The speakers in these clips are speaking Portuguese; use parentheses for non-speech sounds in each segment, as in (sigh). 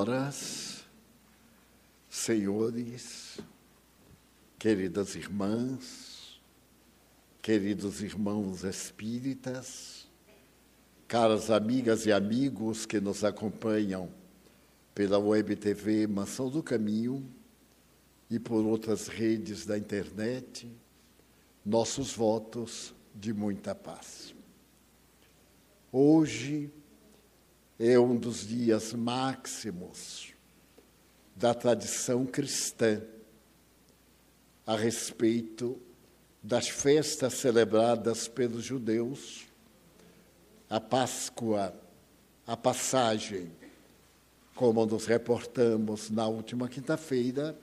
Senhoras, senhores, queridas irmãs, queridos irmãos espíritas, caras amigas e amigos que nos acompanham pela Web TV Mansão do Caminho e por outras redes da internet, nossos votos de muita paz. Hoje, é um dos dias máximos da tradição cristã a respeito das festas celebradas pelos judeus, a Páscoa, a passagem, como nos reportamos na última quinta-feira,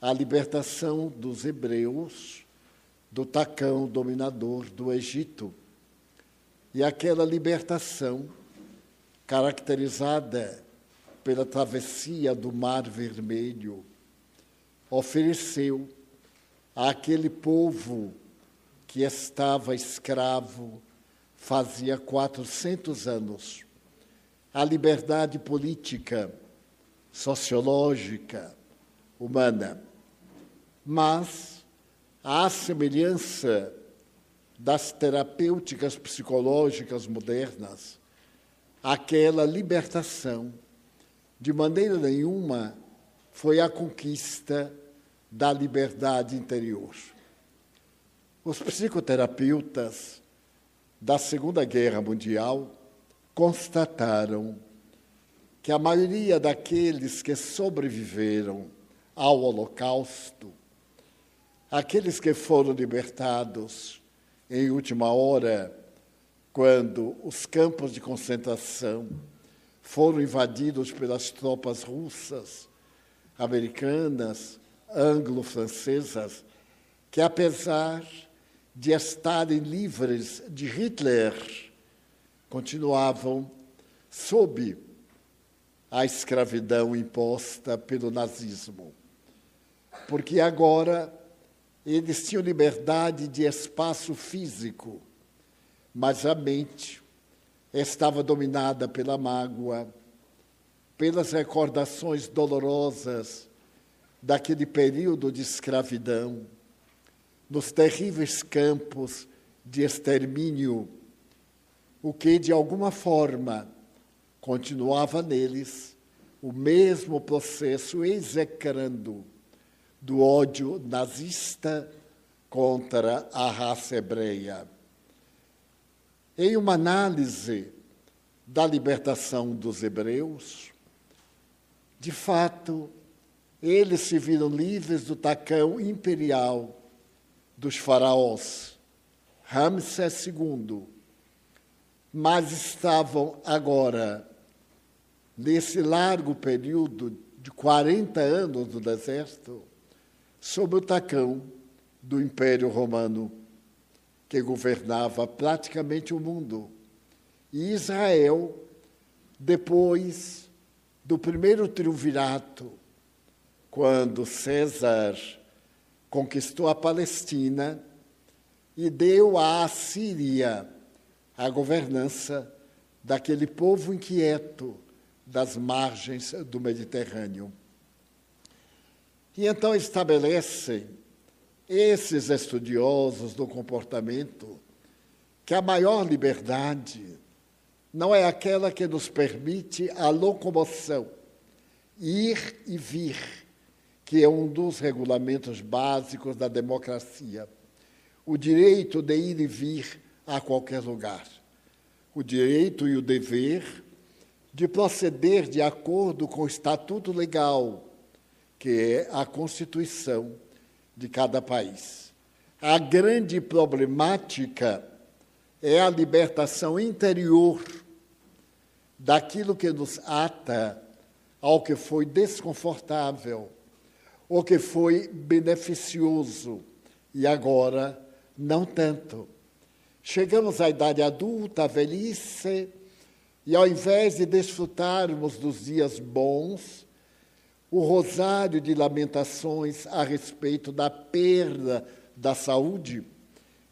a libertação dos hebreus do tacão dominador do Egito. E aquela libertação caracterizada pela travessia do Mar Vermelho, ofereceu àquele povo que estava escravo fazia 400 anos a liberdade política, sociológica, humana. Mas, à semelhança das terapêuticas psicológicas modernas, aquela libertação, de maneira nenhuma, foi a conquista da liberdade interior. Os psicoterapeutas da Segunda Guerra Mundial constataram que a maioria daqueles que sobreviveram ao Holocausto, aqueles que foram libertados em última hora quando os campos de concentração foram invadidos pelas tropas russas, americanas, anglo-francesas, que apesar de estarem livres de Hitler, continuavam sob a escravidão imposta pelo nazismo. Porque agora eles tinham liberdade de espaço físico mas a mente estava dominada pela mágoa, pelas recordações dolorosas daquele período de escravidão, nos terríveis campos de extermínio, o que de alguma forma continuava neles o mesmo processo execrando do ódio nazista contra a raça hebreia. Em uma análise da libertação dos hebreus, de fato, eles se viram livres do tacão imperial dos faraós, Ramsés II, mas estavam agora, nesse largo período de 40 anos no deserto, sob o tacão do Império Romano que governava praticamente o mundo. E Israel, depois do primeiro triunvirato, quando César conquistou a Palestina e deu à Síria a governança daquele povo inquieto das margens do Mediterrâneo. E então estabelecem esses estudiosos do comportamento que a maior liberdade não é aquela que nos permite a locomoção, ir e vir, que é um dos regulamentos básicos da democracia. O direito de ir e vir a qualquer lugar. O direito e o dever de proceder de acordo com o estatuto legal, que é a Constituição de cada país. A grande problemática é a libertação interior daquilo que nos ata ao que foi desconfortável, ou que foi beneficioso e agora não tanto. Chegamos à idade adulta, à velhice, e ao invés de desfrutarmos dos dias bons, o rosário de lamentações a respeito da perda da saúde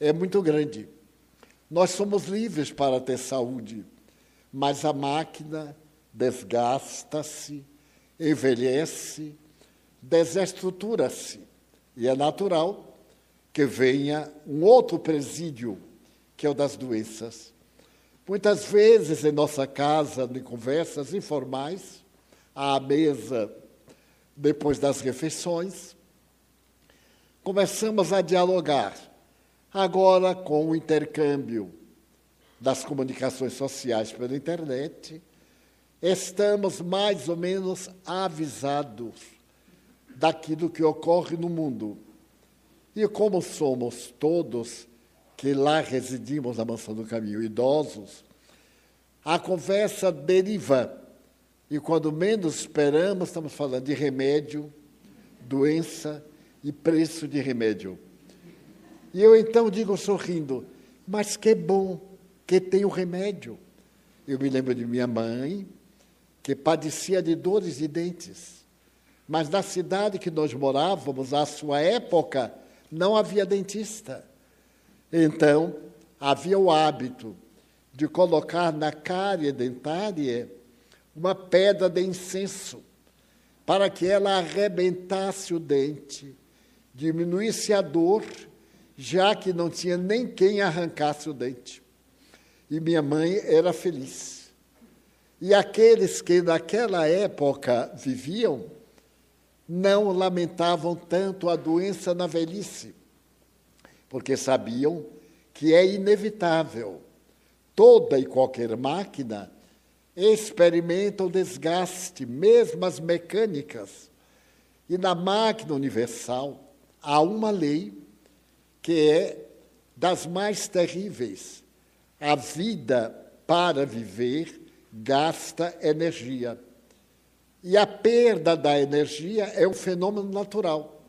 é muito grande. Nós somos livres para ter saúde, mas a máquina desgasta-se, envelhece, desestrutura-se. E é natural que venha um outro presídio, que é o das doenças. Muitas vezes em nossa casa, em conversas informais, à mesa, depois das refeições, começamos a dialogar, agora com o intercâmbio das comunicações sociais pela internet, estamos mais ou menos avisados daquilo que ocorre no mundo. E como somos todos que lá residimos na Mansão do Caminho, idosos, a conversa deriva. E quando menos esperamos, estamos falando de remédio, doença e preço de remédio. E eu então digo sorrindo, mas que bom que tem o remédio. Eu me lembro de minha mãe, que padecia de dores de dentes. Mas na cidade que nós morávamos, à sua época, não havia dentista. Então, havia o hábito de colocar na cárie dentária uma pedra de incenso, para que ela arrebentasse o dente, diminuísse a dor, já que não tinha nem quem arrancasse o dente. E minha mãe era feliz. E aqueles que naquela época viviam não lamentavam tanto a doença na velhice, porque sabiam que é inevitável. Toda e qualquer máquina experimenta o desgaste, mesmo as mecânicas. E na máquina universal há uma lei que é das mais terríveis. A vida para viver gasta energia. E a perda da energia é um fenômeno natural.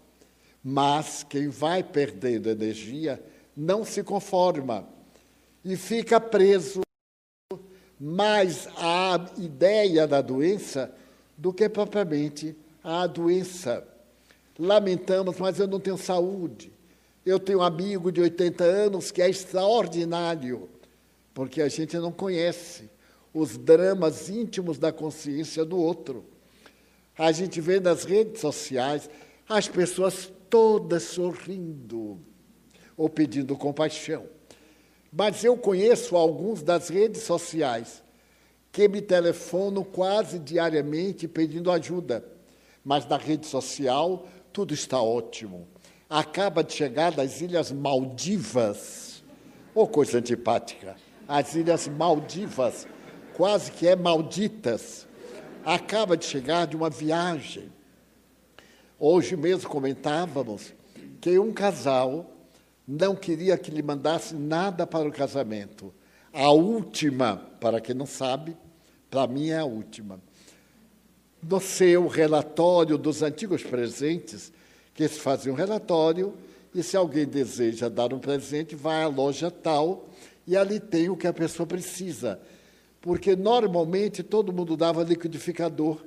Mas quem vai perdendo energia não se conforma e fica preso mais à ideia da doença do que propriamente à doença. Lamentamos, mas eu não tenho saúde. Eu tenho um amigo de 80 anos que é extraordinário, porque a gente não conhece os dramas íntimos da consciência do outro. A gente vê nas redes sociais as pessoas todas sorrindo ou pedindo compaixão. Mas eu conheço alguns das redes sociais que me telefonam quase diariamente pedindo ajuda. Mas na rede social tudo está ótimo. Acaba de chegar das Ilhas Maldivas, ou oh, coisa antipática, as Ilhas Maldivas, quase que é malditas. Acaba de chegar de uma viagem Hoje mesmo comentávamos que um casal não queria que lhe mandasse nada para o casamento. A última, para quem não sabe, para mim é a última. No seu relatório dos antigos presentes, que se fazia um relatório, e se alguém deseja dar um presente, vai à loja tal e ali tem o que a pessoa precisa. Porque normalmente todo mundo dava liquidificador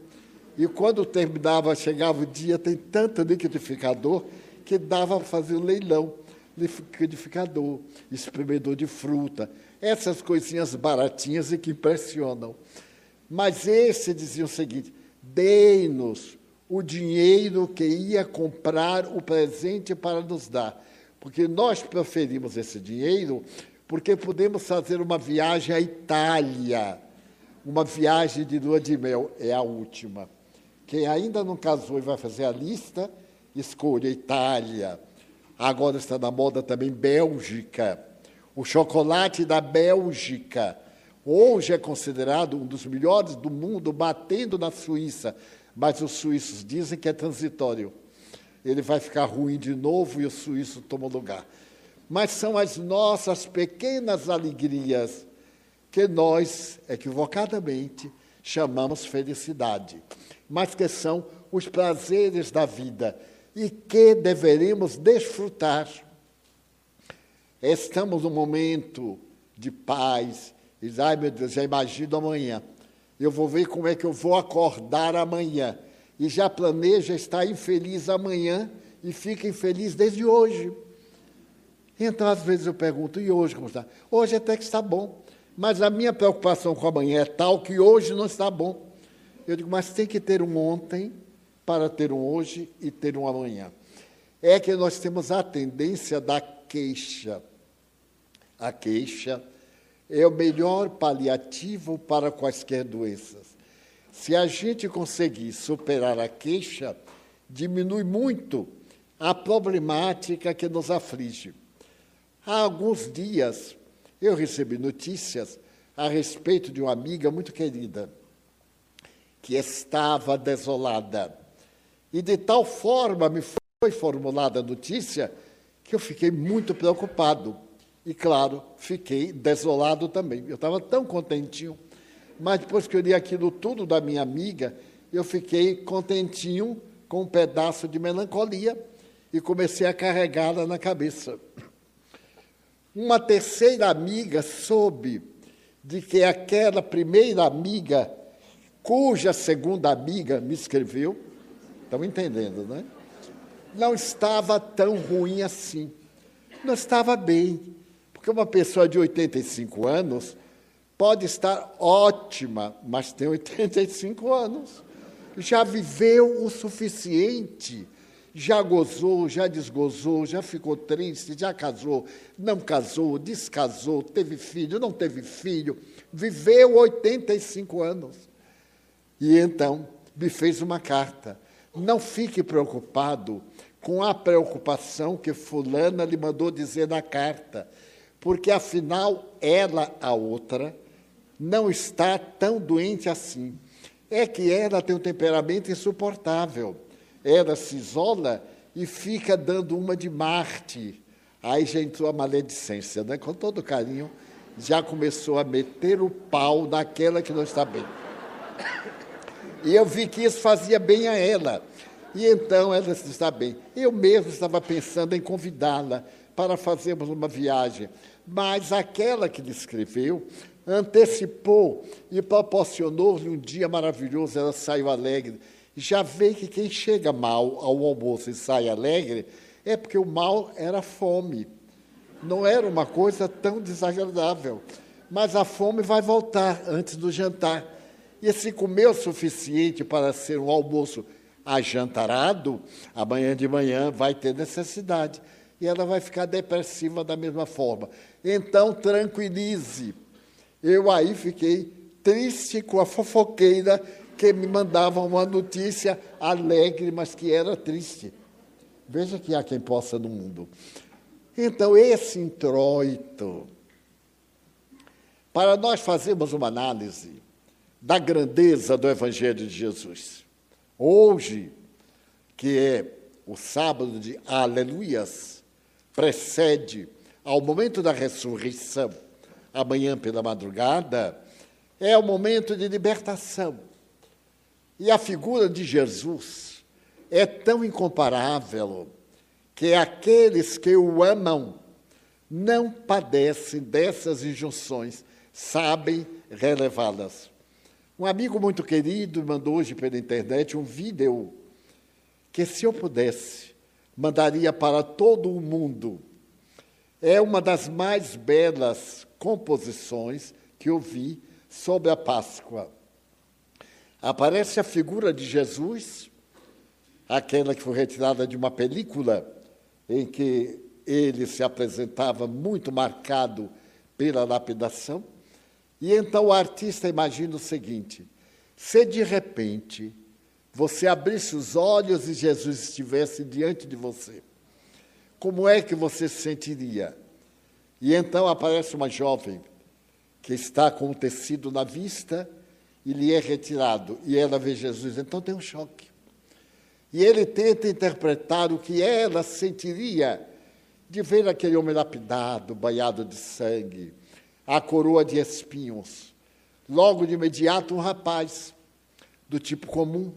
e quando terminava, chegava o dia, tem tanto liquidificador que dava para fazer um leilão. Liquidificador, espremedor de fruta, essas coisinhas baratinhas e que impressionam. Mas esse dizia o seguinte: dei-nos o dinheiro que ia comprar o presente para nos dar. Porque nós preferimos esse dinheiro porque podemos fazer uma viagem à Itália, uma viagem de lua de mel, é a última. Quem ainda não casou e vai fazer a lista, escolha Itália. Agora está na moda também Bélgica. O chocolate da Bélgica. Hoje é considerado um dos melhores do mundo, batendo na Suíça. Mas os suíços dizem que é transitório. Ele vai ficar ruim de novo e o suíço toma lugar. Mas são as nossas pequenas alegrias que nós, equivocadamente, chamamos felicidade mas que são os prazeres da vida e que deveremos desfrutar. Estamos num momento de paz. E diz, ai meu Deus, já imagino amanhã. Eu vou ver como é que eu vou acordar amanhã. E já planeja estar infeliz amanhã e fica infeliz desde hoje. Então, às vezes eu pergunto, e hoje como está? Hoje até que está bom. mas a minha preocupação com amanhã é tal que hoje não está bom. Eu digo, mas tem que ter um ontem para ter um hoje e ter um amanhã. É que nós temos a tendência da queixa. A queixa é o melhor paliativo para quaisquer doenças. Se a gente conseguir superar a queixa, diminui muito a problemática que nos aflige. Há alguns dias eu recebi notícias a respeito de uma amiga muito querida que estava desolada. E de tal forma me foi formulada a notícia que eu fiquei muito preocupado. E, claro, fiquei desolado também. Eu estava tão contentinho. Mas depois que eu li aquilo tudo da minha amiga, eu fiquei contentinho com um pedaço de melancolia e comecei a carregá-la na cabeça. Uma terceira amiga soube de que aquela primeira amiga cuja segunda amiga me escreveu, estão entendendo, né? Não estava tão ruim assim. Não estava bem. Porque uma pessoa de 85 anos pode estar ótima, mas tem 85 anos. Já viveu o suficiente. Já gozou, já desgozou, já ficou triste, já casou, não casou, descasou, teve filho, não teve filho. Viveu 85 anos. E então me fez uma carta. Não fique preocupado com a preocupação que Fulana lhe mandou dizer na carta, porque afinal ela, a outra, não está tão doente assim. É que ela tem um temperamento insuportável. Ela se isola e fica dando uma de Marte. Aí já entrou a maledicência, né? com todo carinho, já começou a meter o pau naquela que não está bem. E eu vi que isso fazia bem a ela. E então ela está bem. Eu mesmo estava pensando em convidá-la para fazermos uma viagem. Mas aquela que lhe escreveu antecipou e proporcionou-lhe um dia maravilhoso. Ela saiu alegre. Já vê que quem chega mal ao almoço e sai alegre é porque o mal era fome. Não era uma coisa tão desagradável. Mas a fome vai voltar antes do jantar. E se comeu o suficiente para ser um almoço ajantarado, amanhã de manhã vai ter necessidade. E ela vai ficar depressiva da mesma forma. Então, tranquilize. Eu aí fiquei triste com a fofoqueira que me mandava uma notícia alegre, mas que era triste. Veja que há quem possa no mundo. Então, esse introito, para nós fazermos uma análise da grandeza do Evangelho de Jesus. Hoje, que é o sábado de Aleluias, precede ao momento da ressurreição, amanhã pela madrugada, é o momento de libertação. E a figura de Jesus é tão incomparável que aqueles que o amam não padecem dessas injunções, sabem relevá-las. Um amigo muito querido mandou hoje pela internet um vídeo que, se eu pudesse, mandaria para todo o mundo. É uma das mais belas composições que eu vi sobre a Páscoa. Aparece a figura de Jesus, aquela que foi retirada de uma película em que ele se apresentava muito marcado pela lapidação. E então o artista imagina o seguinte: se de repente você abrisse os olhos e Jesus estivesse diante de você, como é que você se sentiria? E então aparece uma jovem que está com o tecido na vista e lhe é retirado, e ela vê Jesus, então tem um choque. E ele tenta interpretar o que ela sentiria de ver aquele homem lapidado, banhado de sangue, a coroa de espinhos. Logo de imediato, um rapaz do tipo comum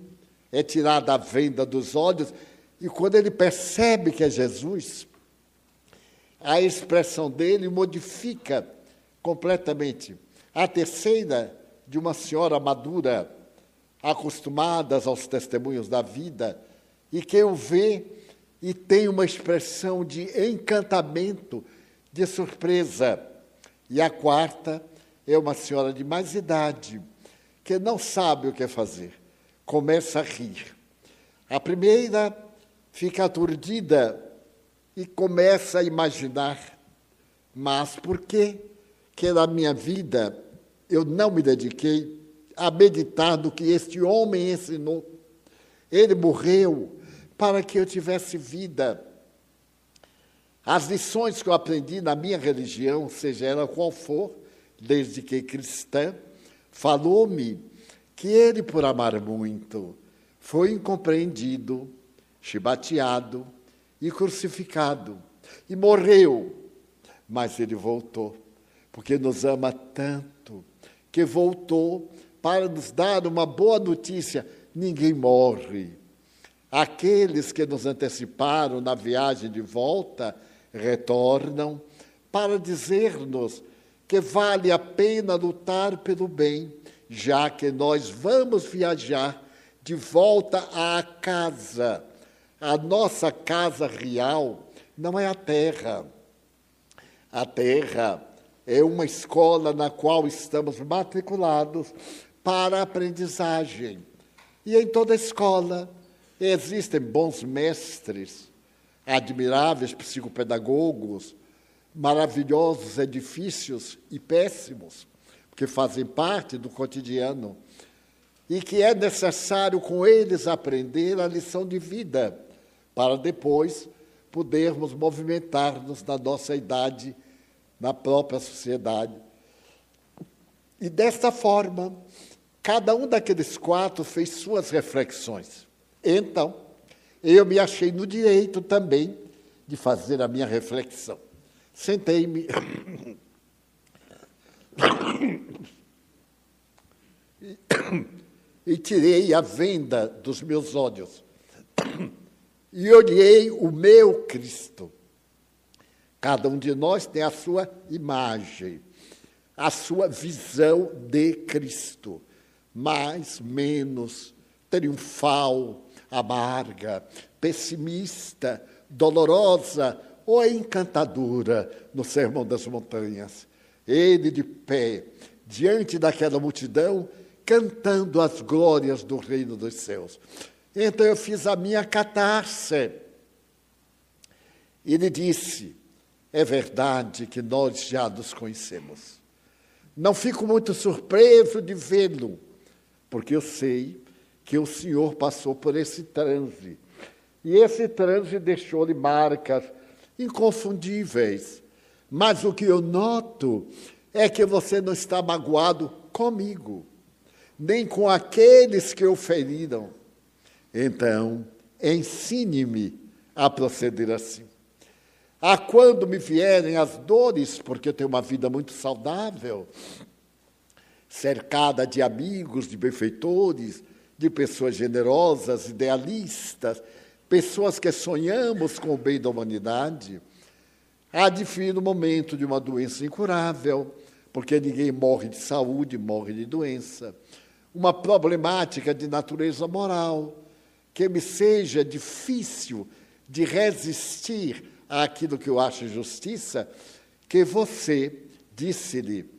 é tirado a venda dos olhos, e quando ele percebe que é Jesus, a expressão dele modifica completamente. A terceira, de uma senhora madura, acostumada aos testemunhos da vida, e que o vê e tem uma expressão de encantamento, de surpresa. E a quarta é uma senhora de mais idade que não sabe o que fazer. Começa a rir. A primeira fica aturdida e começa a imaginar: mas por que que na minha vida eu não me dediquei a meditar no que este homem ensinou? Ele morreu para que eu tivesse vida. As lições que eu aprendi na minha religião, seja ela qual for, desde que cristã, falou-me que ele, por amar muito, foi incompreendido, chibateado e crucificado, e morreu. Mas ele voltou, porque nos ama tanto, que voltou para nos dar uma boa notícia: ninguém morre. Aqueles que nos anteciparam na viagem de volta retornam para dizer-nos que vale a pena lutar pelo bem, já que nós vamos viajar de volta à casa. A nossa casa real não é a terra. A terra é uma escola na qual estamos matriculados para aprendizagem. E em toda escola existem bons mestres, admiráveis psicopedagogos, maravilhosos edifícios e péssimos, que fazem parte do cotidiano, e que é necessário com eles aprender a lição de vida, para depois podermos movimentar-nos na nossa idade, na própria sociedade. E desta forma, cada um daqueles quatro fez suas reflexões. Então, eu me achei no direito também de fazer a minha reflexão. Sentei-me. E, tirei a venda dos meus olhos. E olhei o meu Cristo. Cada um de nós tem a sua imagem, a sua visão de Cristo, mais, menos, triunfal, amarga, pessimista, dolorosa ou a encantadora no Sermão das Montanhas. Ele de pé, diante daquela multidão, cantando as glórias do reino dos céus. Então eu fiz a minha catarse. Ele disse: É verdade que nós já nos conhecemos. Não fico muito surpreso de vê-lo, porque eu sei que o Senhor passou por esse transe. E esse transe deixou-lhe marcas inconfundíveis. Mas o que eu noto é que você não está magoado comigo, nem com aqueles que o feriram. Então, ensine-me a proceder assim. A quando me vierem as dores, porque eu tenho uma vida muito saudável, cercada de amigos, de benfeitores, de pessoas generosas, idealistas, pessoas que sonhamos com o bem da humanidade, há de vir no momento de uma doença incurável, porque ninguém morre de saúde, morre de doença, uma problemática de natureza moral, que me seja difícil de resistir àquilo que eu acho justiça, que você disse-lhe,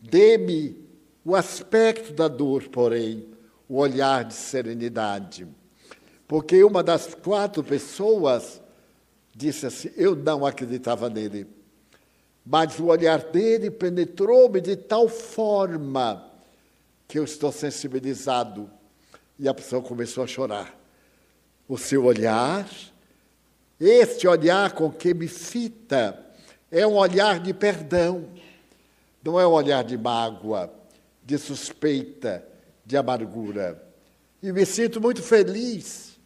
dê-me o aspecto da dor, porém, o olhar de serenidade. Porque uma das quatro pessoas disse assim: Eu não acreditava nele. Mas o olhar dele penetrou-me de tal forma que eu estou sensibilizado. E a pessoa começou a chorar. O seu olhar, este olhar com que me fita, é um olhar de perdão, não é um olhar de mágoa, de suspeita, de amargura. E me sinto muito feliz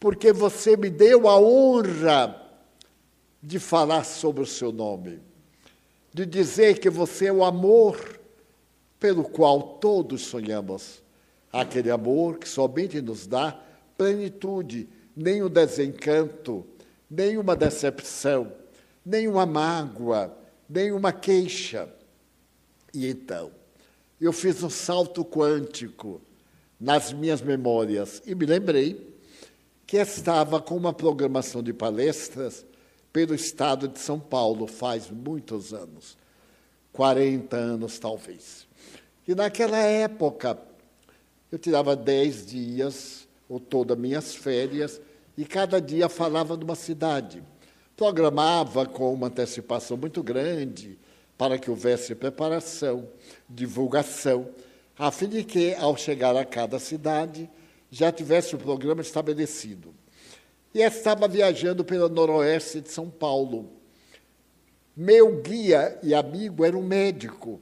porque você me deu a honra de falar sobre o seu nome, de dizer que você é o amor pelo qual todos sonhamos. Aquele amor que somente nos dá plenitude, nem um desencanto, nem uma decepção, nem uma mágoa, nem uma queixa. E então, eu fiz um salto quântico nas minhas memórias e me lembrei que estava com uma programação de palestras pelo estado de São Paulo faz muitos anos. 40 anos, talvez. E naquela época, eu tirava 10 dias, ou todas minhas férias, e cada dia falava de uma cidade. Programava com uma antecipação muito grande para que houvesse preparação, divulgação, a fim de que, ao chegar a cada cidade, já tivesse o programa estabelecido. E estava viajando pelo noroeste de São Paulo. Meu guia e amigo era um médico.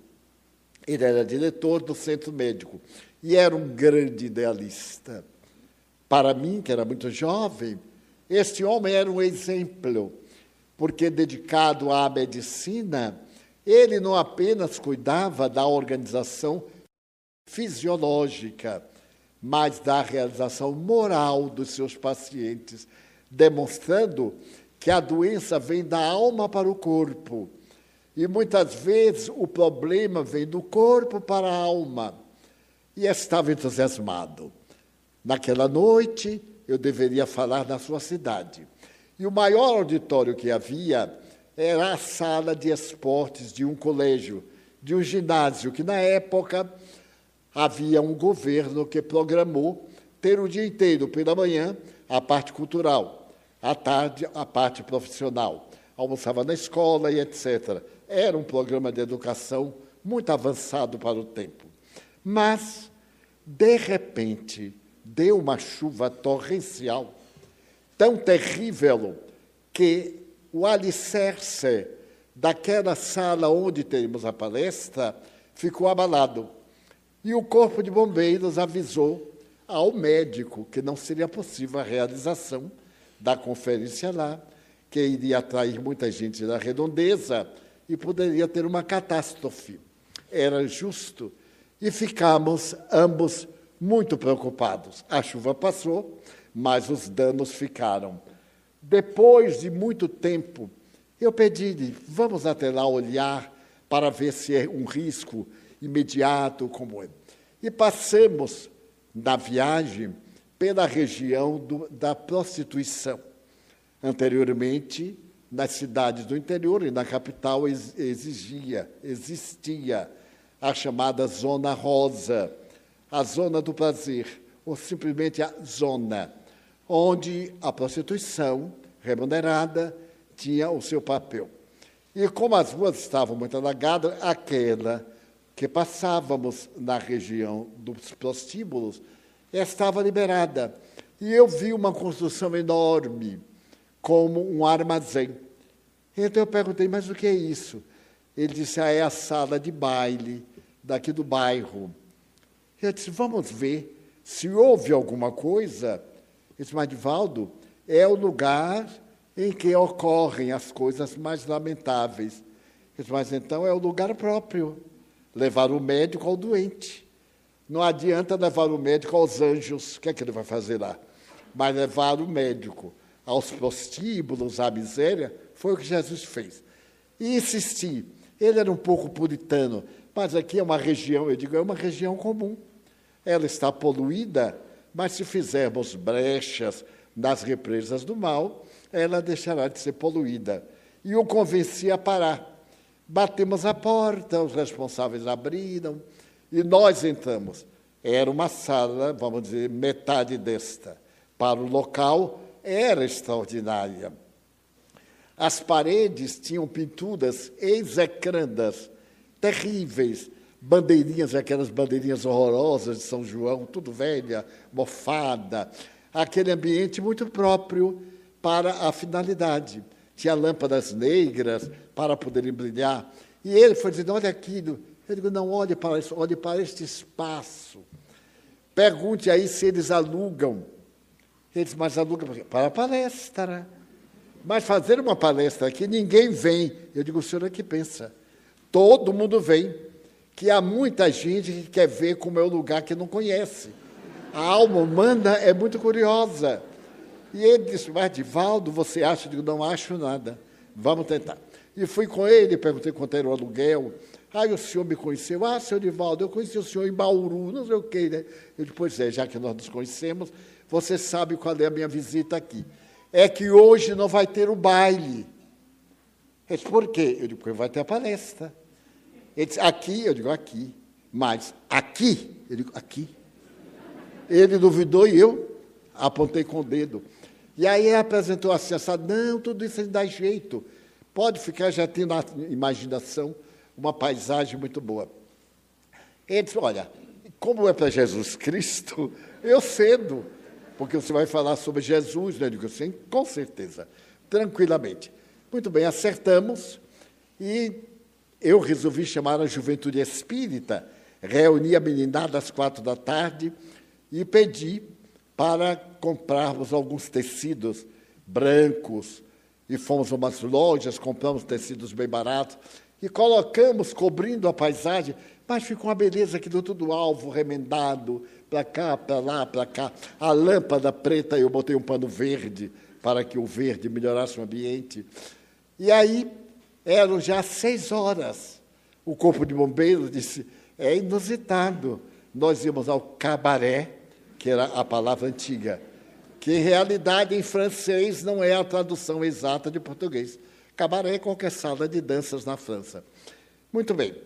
Ele era diretor do centro médico e era um grande idealista. Para mim, que era muito jovem, este homem era um exemplo, porque dedicado à medicina, ele não apenas cuidava da organização fisiológica, mas da realização moral dos seus pacientes, demonstrando que a doença vem da alma para o corpo. E muitas vezes o problema vem do corpo para a alma. E estava entusiasmado. Naquela noite, eu deveria falar na sua cidade. E o maior auditório que havia era a sala de esportes de um colégio, de um ginásio, que na época havia um governo que programou ter o dia inteiro, pela manhã, a parte cultural, à tarde, a parte profissional. Almoçava na escola e etc. Era um programa de educação muito avançado para o tempo. Mas, de repente, deu uma chuva torrencial, tão terrível, que o alicerce daquela sala onde temos a palestra ficou abalado. E o Corpo de Bombeiros avisou ao médico que não seria possível a realização da conferência lá, que iria atrair muita gente da redondeza e poderia ter uma catástrofe. Era justo. E ficamos ambos muito preocupados. A chuva passou, mas os danos ficaram. Depois de muito tempo, eu pedi-lhe, vamos até lá olhar para ver se é um risco imediato como é. E passamos na viagem pela região do, da prostituição. Anteriormente, nas cidades do interior e na capital exigia, existia a chamada Zona Rosa, a zona do prazer, ou simplesmente a zona, onde a prostituição remunerada tinha o seu papel. E como as ruas estavam muito alagadas, aquela que passávamos na região dos prostíbulos estava liberada. E eu vi uma construção enorme, como um armazém. Então eu perguntei, mas o que é isso? Ele disse, ah, é a sala de baile daqui do bairro. Eu disse, vamos ver se houve alguma coisa. Ele disse, Madivaldo, é o lugar em que ocorrem as coisas mais lamentáveis. Mas então é o lugar próprio, levar o médico ao doente. Não adianta levar o médico aos anjos, o que é que ele vai fazer lá? Mas levar o médico aos prostíbulos, à miséria, foi o que Jesus fez. E insisti. Ele era um pouco puritano, mas aqui é uma região, eu digo, é uma região comum. Ela está poluída, mas se fizermos brechas nas represas do mal, ela deixará de ser poluída. E o convenci a parar. Batemos a porta, os responsáveis abriram e nós entramos. Era uma sala, vamos dizer, metade desta. Para o local, era extraordinária. As paredes tinham pinturas execrandas, terríveis, bandeirinhas, aquelas bandeirinhas horrorosas de São João, tudo velha, mofada, aquele ambiente muito próprio para a finalidade. Tinha lâmpadas negras para poderem brilhar. E ele foi dizendo: olha aquilo. Eu digo: não, olhe para isso, olhe para este espaço. Pergunte aí se eles alugam. Eles, mas alugam para a palestra. Mas fazer uma palestra aqui, ninguém vem. Eu digo: o senhor é que pensa. Todo mundo vem que há muita gente que quer ver como é o lugar que não conhece. A alma humana é muito curiosa. E ele disse, mas Divaldo, você acha? Eu digo, não acho nada. Vamos tentar. E fui com ele, perguntei quanto era o aluguel. Aí o senhor me conheceu. Ah, senhor Divaldo, eu conheci o senhor em Bauru, não sei o quê. Né? Eu disse, pois é, já que nós nos conhecemos, você sabe qual é a minha visita aqui. É que hoje não vai ter o baile. Ele disse, por quê? Eu disse, porque vai ter a palestra. Ele disse, aqui, eu digo, aqui. Mas, aqui, eu digo, aqui. Ele duvidou e eu apontei com o dedo. E aí apresentou assim, assado, não, tudo isso dá jeito. Pode ficar, já tem na imaginação uma paisagem muito boa. Ele disse, olha, como é para Jesus Cristo, (laughs) eu cedo, porque você vai falar sobre Jesus, né? Eu digo assim, com certeza, tranquilamente. Muito bem, acertamos e eu resolvi chamar a juventude espírita, reuni a meninada às quatro da tarde e pedi para comprarmos alguns tecidos brancos. E fomos a umas lojas, compramos tecidos bem baratos e colocamos cobrindo a paisagem, mas ficou uma beleza aqui do tudo alvo, remendado, para cá, para lá, para cá. A lâmpada preta, eu botei um pano verde para que o verde melhorasse o ambiente. E aí, eram já seis horas. O corpo de bombeiros disse: é inusitado. Nós íamos ao cabaré, que era a palavra antiga, que em realidade em francês não é a tradução exata de português. Cabaré é qualquer sala de danças na França. Muito bem.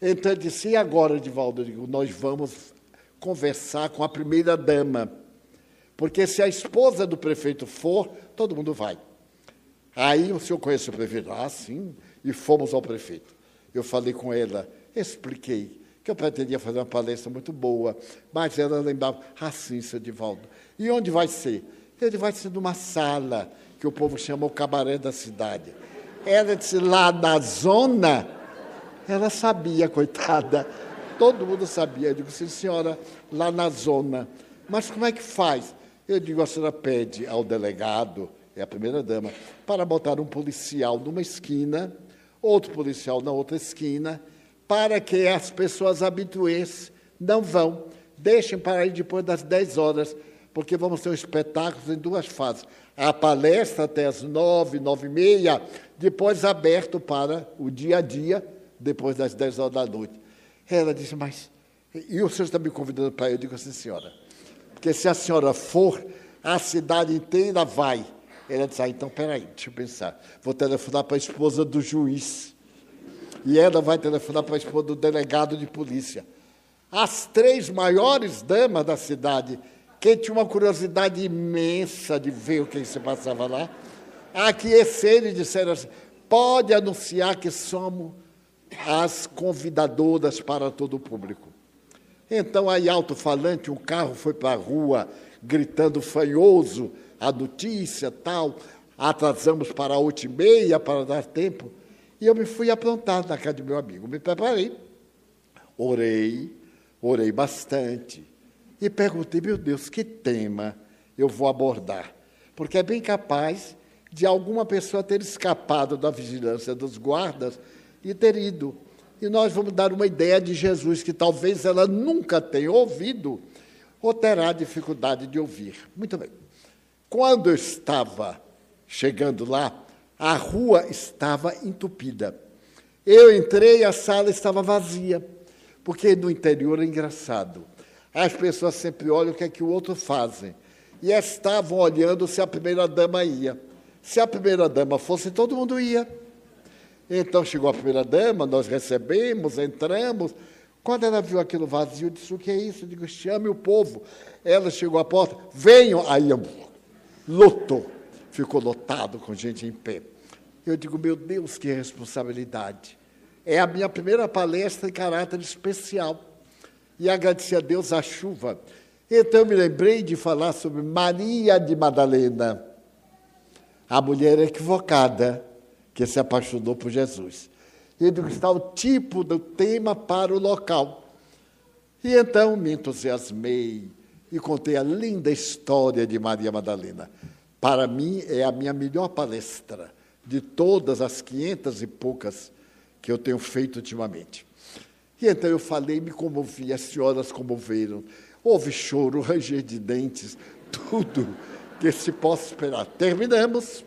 Então eu disse, e agora, Edivaldo? digo, nós vamos conversar com a primeira dama. Porque se a esposa do prefeito for, todo mundo vai. Aí o senhor conhece o prefeito? Ah, sim. E fomos ao prefeito. Eu falei com ela, expliquei que eu pretendia fazer uma palestra muito boa, mas ela lembrava, ah, sim, seu Edivaldo. E onde vai ser? Ele vai ser numa sala que o povo chama o cabaré da cidade. Ela disse, lá na zona, ela sabia, coitada. Todo mundo sabia. Eu digo, sim, senhora, lá na zona. Mas como é que faz? Eu digo, a senhora pede ao delegado, é a primeira dama, para botar um policial numa esquina, outro policial na outra esquina, para que as pessoas habituês não vão. Deixem para ir depois das 10 horas, porque vamos ter um espetáculo em duas fases. A palestra até as nove, nove e meia, depois aberto para o dia a dia, depois das 10 horas da noite. Ela disse, mas. E o senhor está me convidando para ir? Eu digo assim, senhora, porque se a senhora for, a cidade inteira vai. Ela disse, ah, então, peraí, deixa eu pensar. Vou telefonar para a esposa do juiz e ela vai telefonar para a esposa do delegado de polícia. As três maiores damas da cidade, que tinham uma curiosidade imensa de ver o que se passava lá, aqueceram e disseram assim: pode anunciar que somos as convidadoras para todo o público. Então, aí, alto-falante, um carro foi para a rua gritando fanhoso a notícia, tal. Atrasamos para a oito e meia para dar tempo. E eu me fui aprontar na casa do meu amigo. Me preparei, orei, orei bastante. E perguntei, meu Deus, que tema eu vou abordar? Porque é bem capaz de alguma pessoa ter escapado da vigilância dos guardas e ter ido. E nós vamos dar uma ideia de Jesus que talvez ela nunca tenha ouvido ou terá dificuldade de ouvir. Muito bem. Quando eu estava chegando lá, a rua estava entupida. Eu entrei, a sala estava vazia, porque no interior é engraçado. As pessoas sempre olham o que é que o outro fazem. E estavam olhando se a primeira dama ia. Se a primeira dama fosse, todo mundo ia. Então chegou a primeira dama, nós recebemos, entramos. Quando ela viu aquilo vazio, disse: O que é isso? Eu digo: Chame o povo. Ela chegou à porta, venham. Aí lotou ficou lotado com gente em pé. Eu digo, meu Deus, que responsabilidade. É a minha primeira palestra em caráter especial. E agradeci a Deus a chuva. Então me lembrei de falar sobre Maria de Madalena, a mulher equivocada que se apaixonou por Jesus. E digo, está o tipo do tema para o local. E então me entusiasmei e contei a linda história de Maria Madalena. Para mim, é a minha melhor palestra de todas as quinhentas e poucas que eu tenho feito ultimamente. E então eu falei, me comovi, as senhoras comoveram. Houve choro, ranger de dentes, (laughs) tudo que se possa esperar. Terminamos.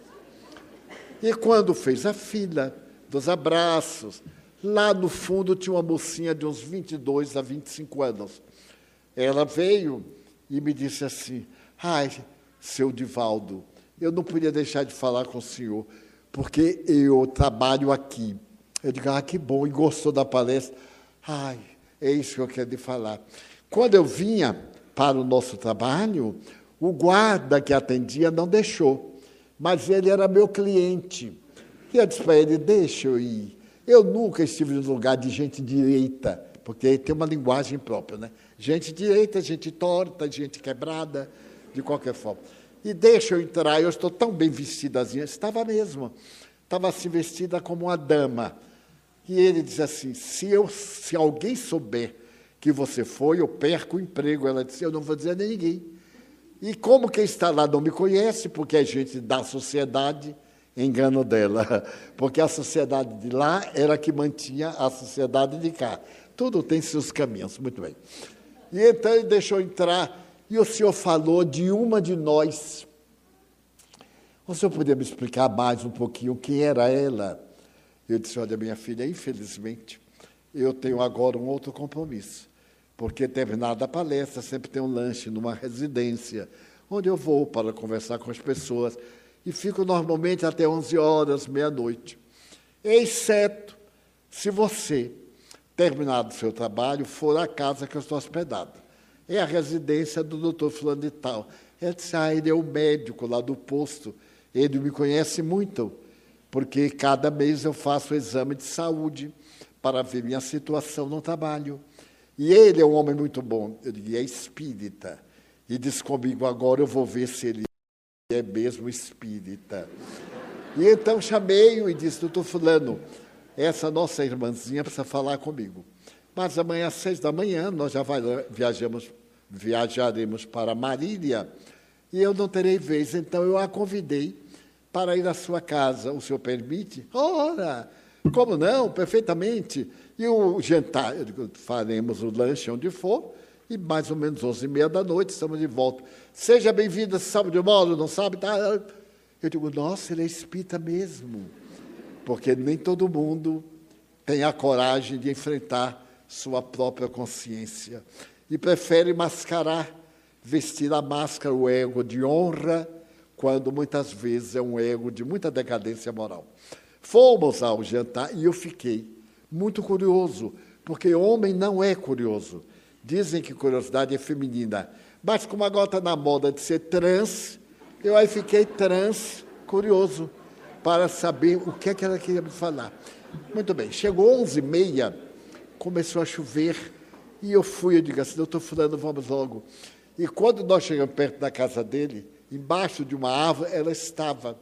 E quando fez a fila dos abraços, lá no fundo tinha uma mocinha de uns 22 a 25 anos. Ela veio e me disse assim: Ai, seu Divaldo, eu não podia deixar de falar com o senhor, porque eu trabalho aqui Eu digo, ah, que bom, e gostou da palestra. Ai, é isso que eu quero falar. Quando eu vinha para o nosso trabalho, o guarda que atendia não deixou, mas ele era meu cliente. E eu disse para ele: deixa eu ir. Eu nunca estive no lugar de gente direita, porque tem uma linguagem própria, né? Gente direita, gente torta, gente quebrada, de qualquer forma. E deixa eu entrar, eu estou tão bem vestidazinha. Estava mesmo. Estava assim vestida como uma dama. E ele diz assim: se, eu, se alguém souber que você foi, eu perco o emprego. Ela disse: eu não vou dizer a ninguém. E como quem está lá não me conhece, porque é gente da sociedade, engano dela. (laughs) Porque a sociedade de lá era que mantinha a sociedade de cá. Tudo tem seus caminhos, muito bem. E então ele deixou entrar, e o senhor falou de uma de nós. O senhor poderia me explicar mais um pouquinho quem era ela? Eu disse: Olha, minha filha, infelizmente, eu tenho agora um outro compromisso porque terminada a palestra, sempre tem um lanche numa residência, onde eu vou para conversar com as pessoas, e fico normalmente até 11 horas, meia-noite. Exceto se você, terminado o seu trabalho, for à casa que eu estou hospedado. É a residência do doutor fulano de tal. Ele disse, ah, ele é o médico lá do posto, ele me conhece muito, porque cada mês eu faço o exame de saúde para ver minha situação no trabalho. E ele é um homem muito bom. Digo, é espírita. E diz comigo, agora eu vou ver se ele é mesmo espírita. E então chamei-o e disse, doutor fulano, essa nossa irmãzinha precisa falar comigo. Mas amanhã às seis da manhã nós já viajamos, viajaremos para Marília e eu não terei vez, então eu a convidei para ir à sua casa. O senhor permite? Ora, como não? Perfeitamente. E o jantar, faremos o lanche onde for, e mais ou menos 11 e meia da noite estamos de volta. Seja bem-vinda, sabe de modo, não sabe? Tá? Eu digo, nossa, ele é espírita mesmo. Porque nem todo mundo tem a coragem de enfrentar sua própria consciência. E prefere mascarar, vestir a máscara, o ego de honra, quando muitas vezes é um ego de muita decadência moral. Fomos ao jantar e eu fiquei muito curioso, porque homem não é curioso. Dizem que curiosidade é feminina. Mas como agora está na moda de ser trans, eu aí fiquei trans, curioso, para saber o que é que ela queria me falar. Muito bem, chegou 11h30, começou a chover, e eu fui, eu digo assim, doutor Fulano, vamos logo. E quando nós chegamos perto da casa dele, embaixo de uma árvore, ela estava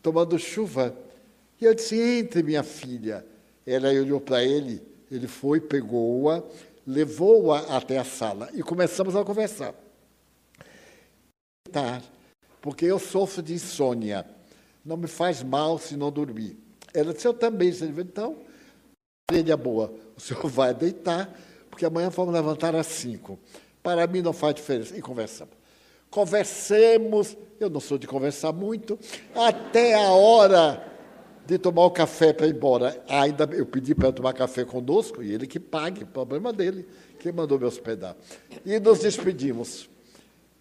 tomando chuva. E eu disse, entre, minha filha. Ela olhou para ele, ele foi, pegou-a, levou-a até a sala e começamos a conversar. Tá, porque eu sofro de insônia. Não me faz mal se não dormir. Ela disse, eu também. Então, orelha boa, o senhor vai deitar, porque amanhã vamos levantar às cinco. Para mim não faz diferença. E conversamos. Conversemos, eu não sou de conversar muito, até a hora de tomar o café para ir embora. Ainda eu pedi para tomar café conosco e ele que pague, problema dele, quem mandou me hospedar. E nos despedimos.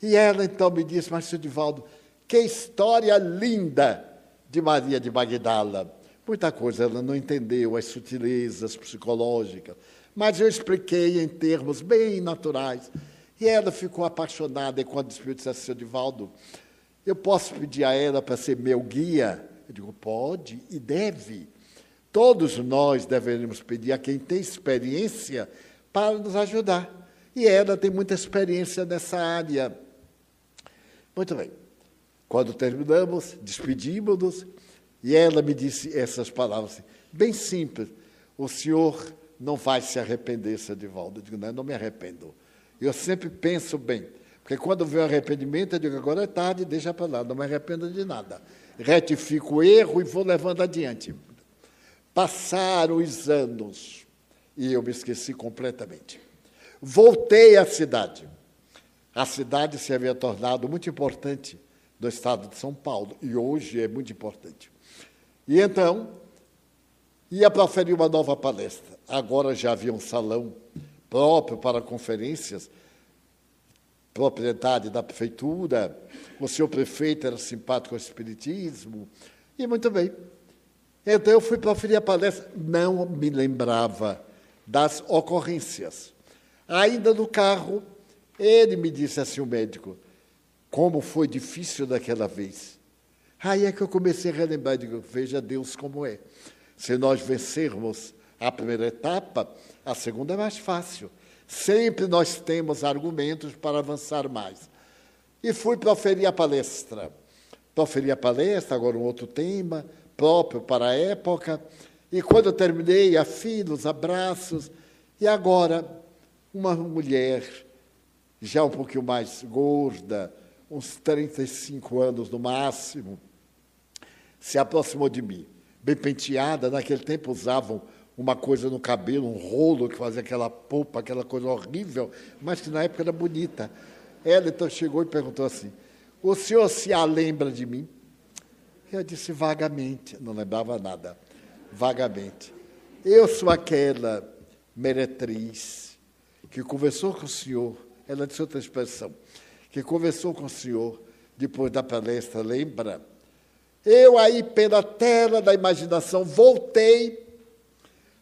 E ela então me disse, mas Divaldo, que história linda de Maria de Magdala. Muita coisa ela não entendeu, as sutilezas psicológicas, mas eu expliquei em termos bem naturais. E ela ficou apaixonada e quando disse assim, Divaldo, eu posso pedir a ela para ser meu guia? Eu digo, pode e deve. Todos nós deveríamos pedir a quem tem experiência para nos ajudar. E ela tem muita experiência nessa área. Muito bem. Quando terminamos, despedimos-nos, e ela me disse essas palavras, bem simples. O senhor não vai se arrepender, seu Divaldo. Eu digo, não, eu não me arrependo. Eu sempre penso bem. Porque quando vem o arrependimento, eu digo, agora é tarde, deixa para lá, não me arrependo de nada retifico o erro e vou levando adiante. Passaram os anos e eu me esqueci completamente. Voltei à cidade. A cidade se havia tornado muito importante do estado de São Paulo e hoje é muito importante. E então, ia proferir uma nova palestra. Agora já havia um salão próprio para conferências propriedade da prefeitura, o senhor prefeito era simpático ao espiritismo, e muito bem. Então eu fui proferir a palestra, não me lembrava das ocorrências. Ainda no carro, ele me disse assim, o médico, como foi difícil daquela vez. Aí é que eu comecei a relembrar, digo, veja Deus como é. Se nós vencermos a primeira etapa, a segunda é mais fácil. Sempre nós temos argumentos para avançar mais. E fui proferir a palestra. Proferi a palestra, agora um outro tema, próprio para a época. E quando eu terminei, a abraços. E agora, uma mulher, já um pouquinho mais gorda, uns 35 anos no máximo, se aproximou de mim, bem penteada. Naquele tempo usavam uma coisa no cabelo, um rolo que fazia aquela polpa, aquela coisa horrível, mas que na época era bonita. Ela então chegou e perguntou assim: O senhor se lembra de mim? Eu disse vagamente, não lembrava nada, vagamente. Eu sou aquela meretriz que conversou com o senhor, ela disse outra expressão, que conversou com o senhor depois da palestra, lembra? Eu aí, pela tela da imaginação, voltei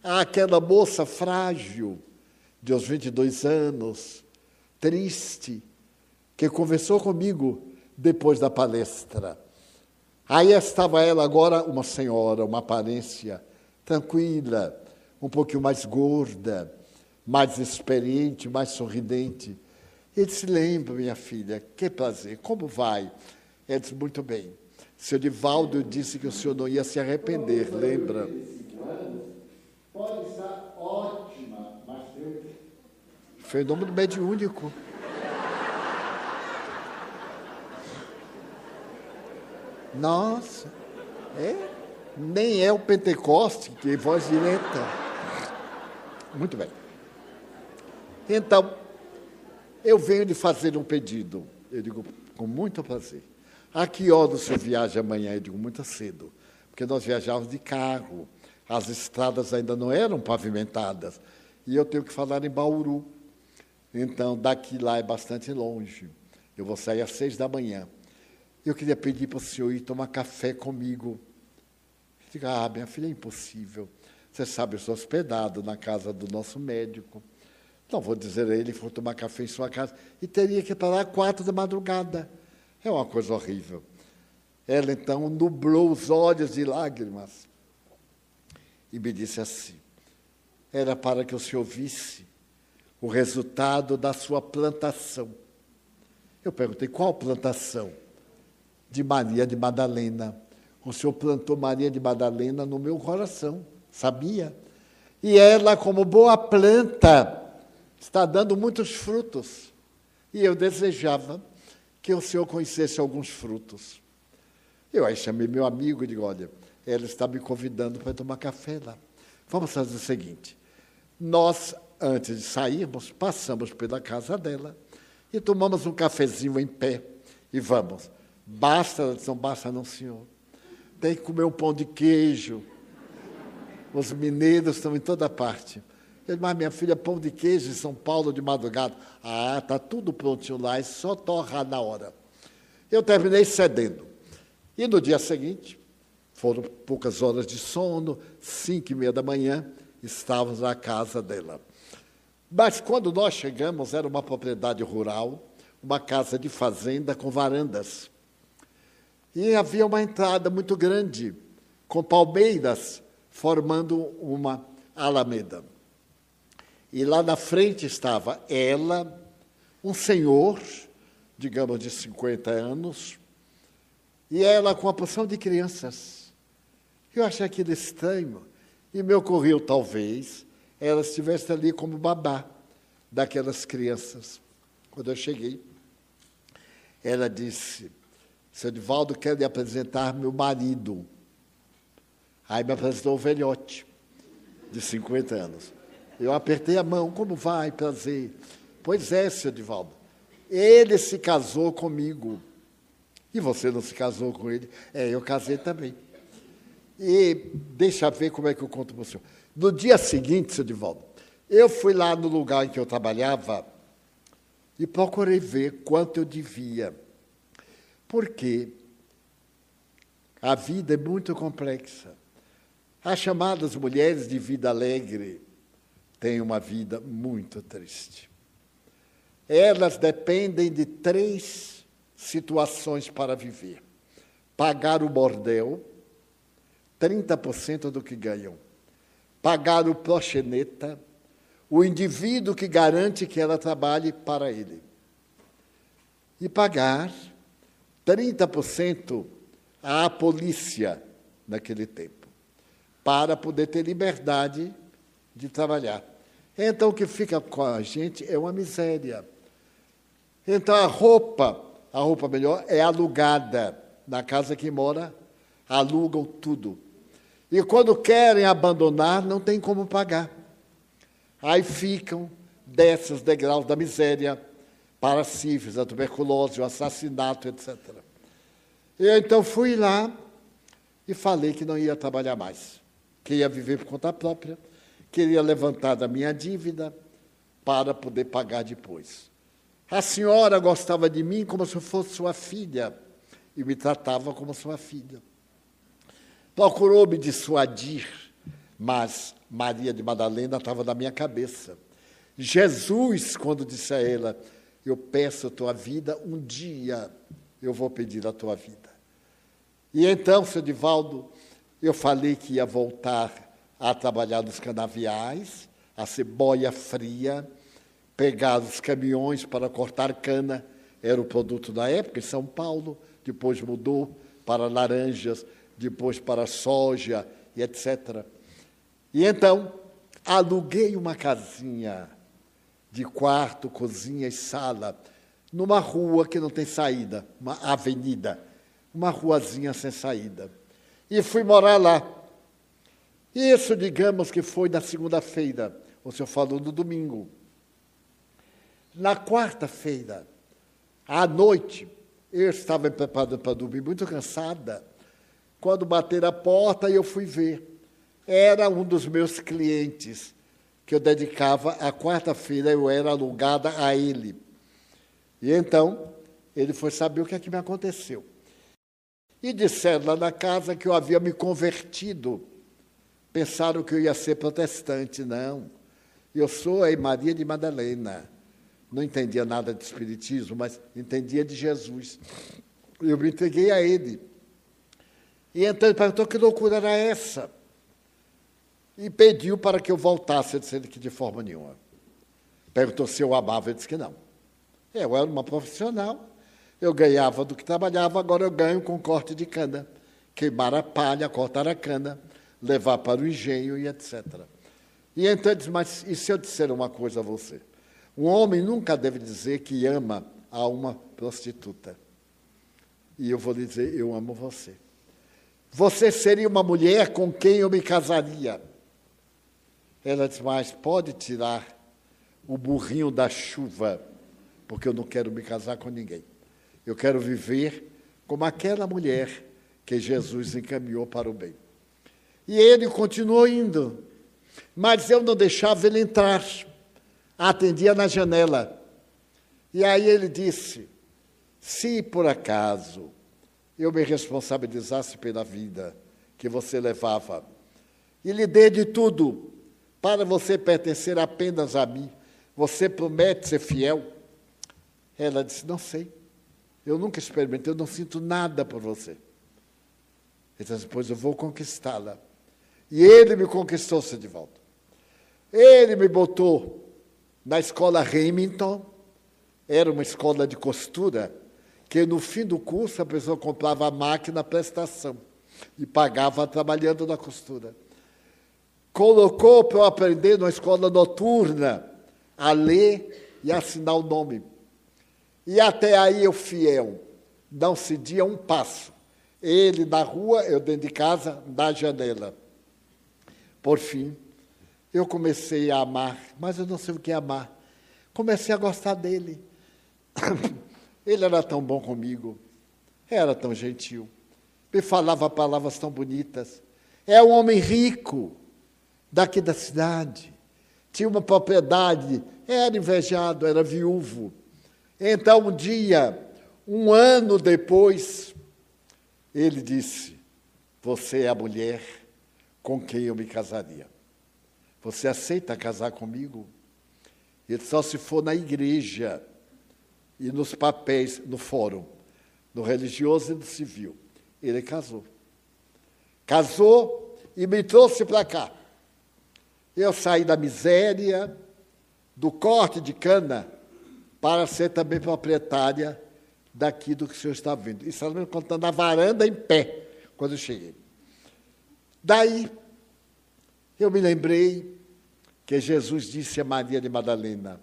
àquela moça frágil, de uns 22 anos, triste, que conversou comigo depois da palestra. Aí estava ela agora, uma senhora, uma aparência tranquila, um pouquinho mais gorda, mais experiente, mais sorridente. Ele disse: Lembra, minha filha, que prazer, como vai? Ela disse: Muito bem. Seu Divaldo disse que o senhor não ia se arrepender, lembra? Pode estar ótima, mas eu... Fenômeno mediúnico. Nossa, é? nem é o Pentecoste, que é voz direta. Muito bem. Então, eu venho de fazer um pedido. Eu digo, com muito prazer. A que hora o senhor viaja amanhã? Eu digo, muito cedo, porque nós viajávamos de carro. As estradas ainda não eram pavimentadas. E eu tenho que falar em Bauru. Então, daqui lá é bastante longe. Eu vou sair às seis da manhã. Eu queria pedir para o senhor ir tomar café comigo. Diga, ah, minha filha, é impossível. Você sabe, eu sou hospedado na casa do nosso médico. Não vou dizer a ele for tomar café em sua casa. E teria que estar lá quatro da madrugada. É uma coisa horrível. Ela então nublou os olhos de lágrimas e me disse assim: era para que o senhor visse o resultado da sua plantação. Eu perguntei: qual plantação? de Maria de Madalena. O Senhor plantou Maria de Madalena no meu coração, sabia? E ela, como boa planta, está dando muitos frutos. E eu desejava que o Senhor conhecesse alguns frutos. Eu aí chamei meu amigo e digo: olha, ela está me convidando para tomar café lá. Vamos fazer o seguinte: nós, antes de sairmos, passamos pela casa dela e tomamos um cafezinho em pé e vamos. Basta, não basta não, senhor. Tem que comer um pão de queijo. Os mineiros estão em toda parte. Eu, mas minha filha, pão de queijo em São Paulo de madrugada. Ah, está tudo prontinho lá, é só torrar na hora. Eu terminei cedendo. E no dia seguinte, foram poucas horas de sono, cinco e meia da manhã, estávamos na casa dela. Mas quando nós chegamos, era uma propriedade rural, uma casa de fazenda com varandas. E havia uma entrada muito grande, com palmeiras formando uma alameda. E lá na frente estava ela, um senhor, digamos de 50 anos, e ela com uma porção de crianças. Eu achei aquilo estranho. E me ocorreu, talvez, ela estivesse ali como babá daquelas crianças. Quando eu cheguei, ela disse: seu Divaldo quer lhe apresentar meu marido. Aí me apresentou o velhote, de 50 anos. Eu apertei a mão, como vai, prazer. Pois é, seu Divaldo. Ele se casou comigo. E você não se casou com ele? É, eu casei também. E deixa ver como é que eu conto para o senhor. No dia seguinte, seu Divaldo, eu fui lá no lugar em que eu trabalhava e procurei ver quanto eu devia. Porque a vida é muito complexa. As chamadas mulheres de vida alegre têm uma vida muito triste. Elas dependem de três situações para viver: pagar o bordel, 30% do que ganham, pagar o proxeneta, o indivíduo que garante que ela trabalhe para ele, e pagar 30% à polícia naquele tempo, para poder ter liberdade de trabalhar. Então, o que fica com a gente é uma miséria. Então, a roupa, a roupa melhor, é alugada. Na casa que mora, alugam tudo. E quando querem abandonar, não tem como pagar. Aí ficam, descem os degraus da miséria para a sífilis, a tuberculose, o assassinato, etc. Eu então fui lá e falei que não ia trabalhar mais, que ia viver por conta própria, queria levantar da minha dívida para poder pagar depois. A senhora gostava de mim como se eu fosse sua filha e me tratava como sua filha. Procurou me dissuadir, mas Maria de Madalena estava na minha cabeça. Jesus, quando disse a ela: Eu peço a tua vida, um dia eu vou pedir a tua vida. E então, seu Divaldo, eu falei que ia voltar a trabalhar nos canaviais, a ser boia fria, pegar os caminhões para cortar cana, era o produto da época, em São Paulo, depois mudou para laranjas, depois para soja e etc. E então, aluguei uma casinha de quarto, cozinha e sala, numa rua que não tem saída, uma avenida, uma ruazinha sem saída. E fui morar lá. Isso, digamos que foi na segunda-feira, o senhor falou no domingo. Na quarta-feira, à noite, eu estava preparando para dormir, muito cansada. Quando bateram a porta, eu fui ver. Era um dos meus clientes, que eu dedicava a quarta-feira, eu era alugada a ele. E então, ele foi saber o que é que me aconteceu. E disseram lá na casa que eu havia me convertido. Pensaram que eu ia ser protestante. Não. Eu sou a Maria de Madalena não entendia nada de espiritismo, mas entendia de Jesus. Eu me entreguei a ele. E então ele perguntou que loucura era essa. E pediu para que eu voltasse, disse que de forma nenhuma. Perguntou se eu amava, eu disse que não. Eu era uma profissional, eu ganhava do que trabalhava, agora eu ganho com corte de cana. Queimar a palha, cortar a cana, levar para o engenho e etc. E então ele disse, mas e se eu disser uma coisa a você? Um homem nunca deve dizer que ama a uma prostituta. E eu vou lhe dizer: eu amo você. Você seria uma mulher com quem eu me casaria. Ela disse: mas pode tirar o burrinho da chuva, porque eu não quero me casar com ninguém. Eu quero viver como aquela mulher que Jesus encaminhou para o bem. E ele continuou indo, mas eu não deixava ele entrar atendia na janela. E aí ele disse: se por acaso eu me responsabilizasse pela vida que você levava e lhe dê de tudo para você pertencer apenas a mim, você promete ser fiel? Ela disse: Não sei. Eu nunca experimentei, eu não sinto nada por você. Ele disse: Pois eu vou conquistá-la. E ele me conquistou, se de volta. Ele me botou na escola Remington, era uma escola de costura, que no fim do curso a pessoa comprava a máquina prestação e pagava trabalhando na costura. Colocou para eu aprender numa escola noturna a ler e assinar o nome. E até aí eu fiel, não cedia um passo. Ele na rua, eu dentro de casa, na janela. Por fim, eu comecei a amar, mas eu não sei o que é amar. Comecei a gostar dele. (coughs) Ele era tão bom comigo, era tão gentil, me falava palavras tão bonitas. É um homem rico, daqui da cidade, tinha uma propriedade, era invejado, era viúvo. Então, um dia, um ano depois, ele disse: Você é a mulher com quem eu me casaria. Você aceita casar comigo? Ele só se for na igreja e nos papéis, no fórum, no religioso e no civil. Ele casou. Casou e me trouxe para cá. Eu saí da miséria, do corte de cana, para ser também proprietária daqui do que o senhor está vendo. Isso ela me contando na varanda em pé, quando eu cheguei. Daí, eu me lembrei que Jesus disse a Maria de Madalena: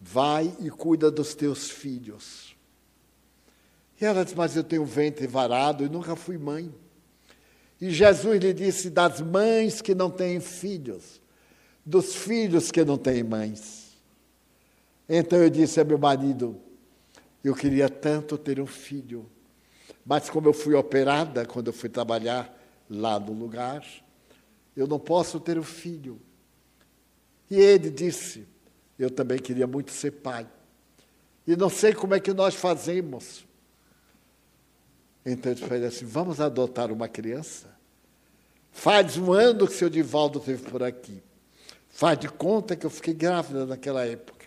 Vai e cuida dos teus filhos. E ela disse: Mas eu tenho ventre varado e nunca fui mãe. E Jesus lhe disse: Das mães que não têm filhos, dos filhos que não têm mães. Então eu disse a meu marido: Eu queria tanto ter um filho, mas como eu fui operada quando eu fui trabalhar lá no lugar, eu não posso ter um filho. E ele disse: Eu também queria muito ser pai. E não sei como é que nós fazemos. Então ele falei assim: Vamos adotar uma criança? Faz um ano que o seu Divaldo esteve por aqui. Faz de conta que eu fiquei grávida naquela época.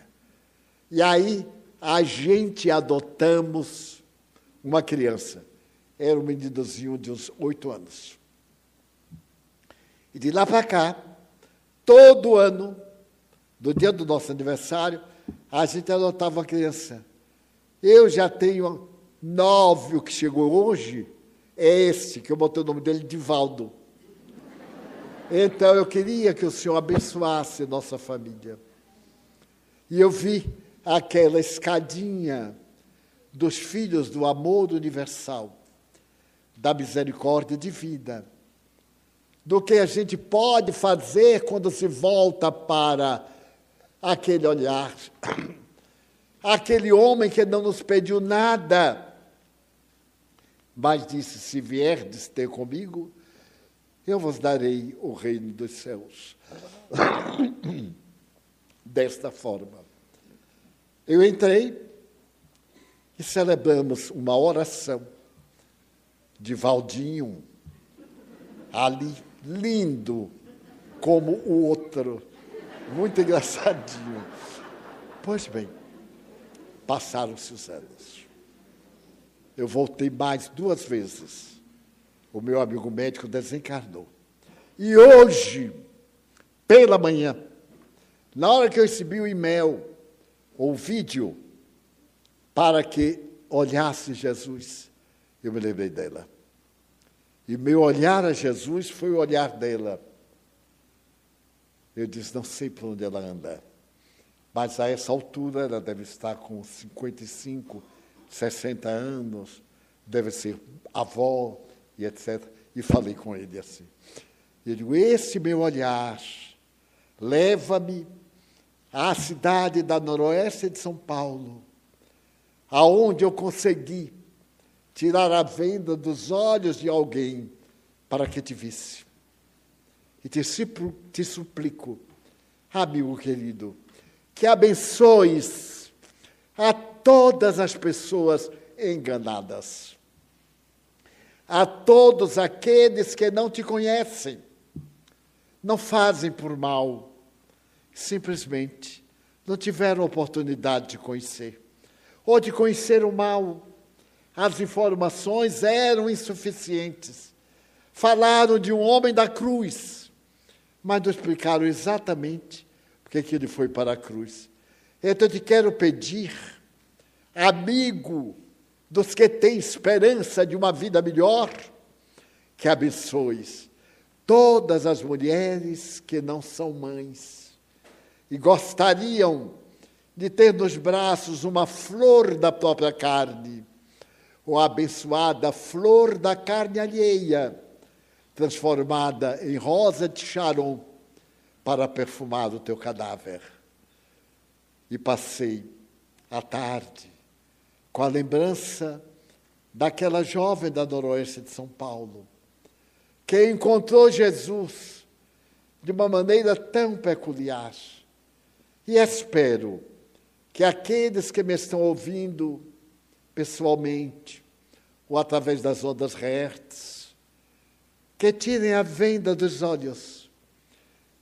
E aí a gente adotamos uma criança. Era um meninozinho de uns oito anos. E de lá para cá, todo ano, do dia do nosso aniversário, a gente adotava uma criança. Eu já tenho nove, o que chegou hoje é esse, que eu botei o nome dele Divaldo. Então eu queria que o Senhor abençoasse nossa família. E eu vi aquela escadinha dos filhos do amor universal, da misericórdia de vida, do que a gente pode fazer quando se volta para aquele olhar. (clears throat) Aquele homem que não nos pediu nada, mas disse: Se vierdes ter comigo, eu vos darei o reino dos céus. (clears throat) Desta forma. Eu entrei e celebramos uma oração de Valdinho, ali, lindo como o outro muito engraçadinho. Pois bem, passaram-se os anos. Eu voltei mais duas vezes. O meu amigo médico desencarnou. E hoje, pela manhã, na hora que eu recebi o e-mail, ou vídeo, para que olhasse Jesus, eu me lembrei dela. E meu olhar a Jesus foi o olhar dela. Eu disse, não sei por onde ela anda. Mas a essa altura ela deve estar com 55, 60 anos, deve ser avó e etc. E falei com ele assim. Eu digo, esse meu olhar leva-me à cidade da noroeste de São Paulo, aonde eu consegui tirar a venda dos olhos de alguém para que te visse. E te, te suplico, amigo querido, que abençoes a todas as pessoas enganadas, a todos aqueles que não te conhecem, não fazem por mal, simplesmente não tiveram oportunidade de conhecer, ou de conhecer o mal. As informações eram insuficientes. Falaram de um homem da cruz mas não explicaram exatamente porque que ele foi para a cruz. Então eu te quero pedir, amigo dos que têm esperança de uma vida melhor, que abençoes todas as mulheres que não são mães e gostariam de ter nos braços uma flor da própria carne, ou a abençoada flor da carne alheia transformada em rosa de Sharon para perfumar o teu cadáver. E passei a tarde com a lembrança daquela jovem da noroeste de São Paulo, que encontrou Jesus de uma maneira tão peculiar. E espero que aqueles que me estão ouvindo pessoalmente ou através das ondas Hertz que tirem a venda dos olhos.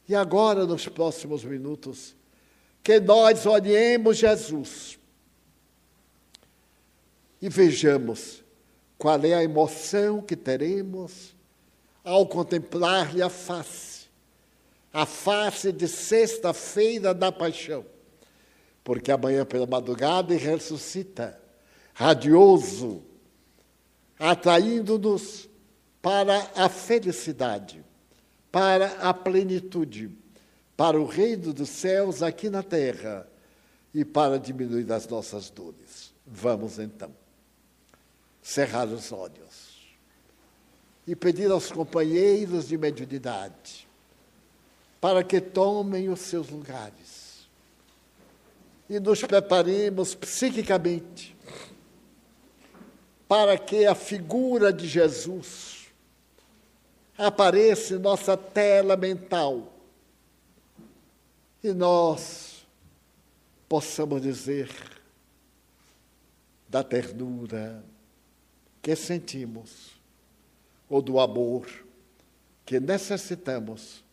E agora, nos próximos minutos, que nós olhemos Jesus e vejamos qual é a emoção que teremos ao contemplar-lhe a face, a face de sexta-feira da paixão, porque amanhã pela madrugada ele ressuscita, radioso, atraindo-nos para a felicidade, para a plenitude, para o reino dos céus aqui na terra e para diminuir as nossas dores. Vamos então cerrar os olhos e pedir aos companheiros de mediunidade para que tomem os seus lugares e nos preparemos psiquicamente para que a figura de Jesus apareça em nossa tela mental e nós possamos dizer da ternura que sentimos ou do amor que necessitamos